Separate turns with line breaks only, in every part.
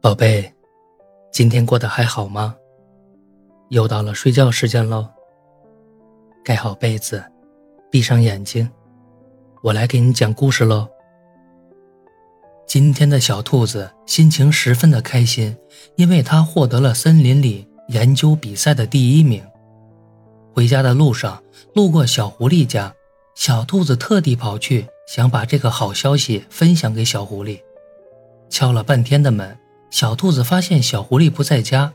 宝贝，今天过得还好吗？又到了睡觉时间喽。盖好被子，闭上眼睛，我来给你讲故事喽。今天的小兔子心情十分的开心，因为它获得了森林里研究比赛的第一名。回家的路上，路过小狐狸家，小兔子特地跑去，想把这个好消息分享给小狐狸。敲了半天的门，小兔子发现小狐狸不在家。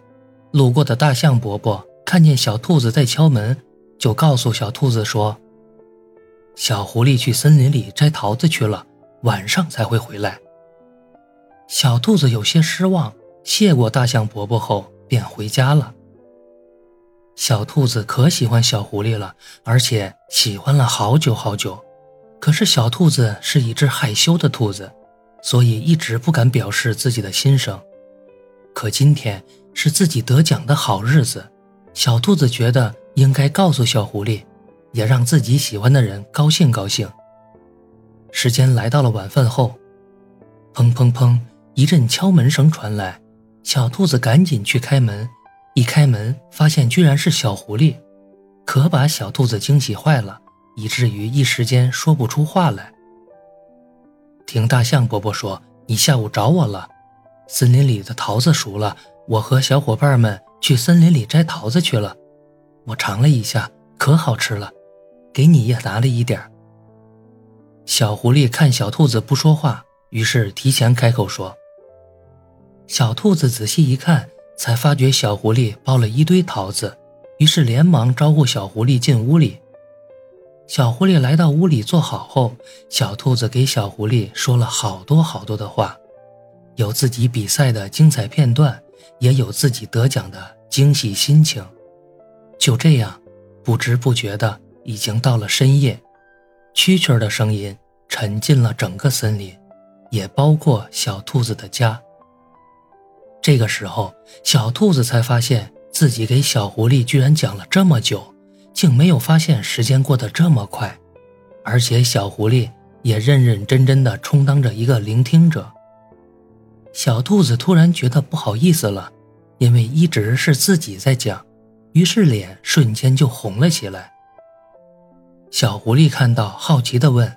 路过的大象伯伯看见小兔子在敲门，就告诉小兔子说：“小狐狸去森林里摘桃子去了，晚上才会回来。”小兔子有些失望，谢过大象伯伯后便回家了。小兔子可喜欢小狐狸了，而且喜欢了好久好久。可是小兔子是一只害羞的兔子。所以一直不敢表示自己的心声，可今天是自己得奖的好日子，小兔子觉得应该告诉小狐狸，也让自己喜欢的人高兴高兴。时间来到了晚饭后，砰砰砰，一阵敲门声传来，小兔子赶紧去开门，一开门发现居然是小狐狸，可把小兔子惊喜坏了，以至于一时间说不出话来。听大象伯伯说，你下午找我了。森林里的桃子熟了，我和小伙伴们去森林里摘桃子去了。我尝了一下，可好吃了，给你也拿了一点小狐狸看小兔子不说话，于是提前开口说。小兔子仔细一看，才发觉小狐狸抱了一堆桃子，于是连忙招呼小狐狸进屋里。小狐狸来到屋里坐好后，小兔子给小狐狸说了好多好多的话，有自己比赛的精彩片段，也有自己得奖的惊喜心情。就这样，不知不觉的已经到了深夜，蛐蛐的声音沉进了整个森林，也包括小兔子的家。这个时候，小兔子才发现自己给小狐狸居然讲了这么久。竟没有发现时间过得这么快，而且小狐狸也认认真真的充当着一个聆听者。小兔子突然觉得不好意思了，因为一直是自己在讲，于是脸瞬间就红了起来。小狐狸看到，好奇的问：“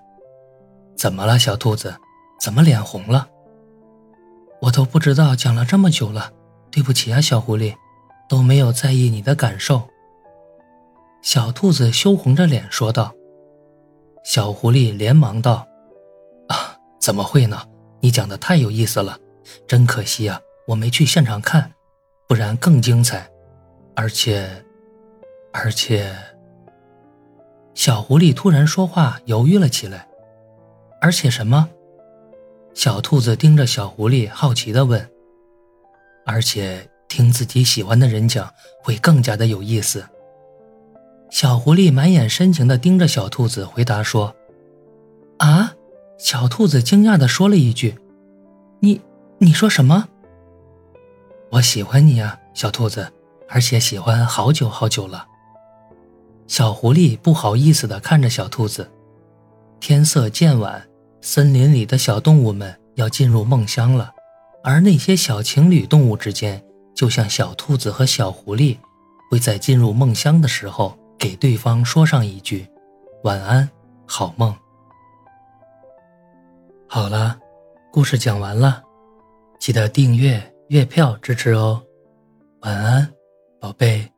怎么了，小兔子？怎么脸红了？”我都不知道讲了这么久了，对不起啊，小狐狸，都没有在意你的感受。小兔子羞红着脸说道：“小狐狸连忙道：‘啊，怎么会呢？你讲的太有意思了，真可惜啊，我没去现场看，不然更精彩。而且，而且……’小狐狸突然说话犹豫了起来。而且什么？小兔子盯着小狐狸，好奇地问：‘而且听自己喜欢的人讲，会更加的有意思。’”小狐狸满眼深情地盯着小兔子，回答说：“啊！”小兔子惊讶地说了一句：“你，你说什么？”“我喜欢你啊，小兔子，而且喜欢好久好久了。”小狐狸不好意思地看着小兔子。天色渐晚，森林里的小动物们要进入梦乡了，而那些小情侣动物之间，就像小兔子和小狐狸，会在进入梦乡的时候。给对方说上一句“晚安，好梦”。好了，故事讲完了，记得订阅、月票支持哦。晚安。宝贝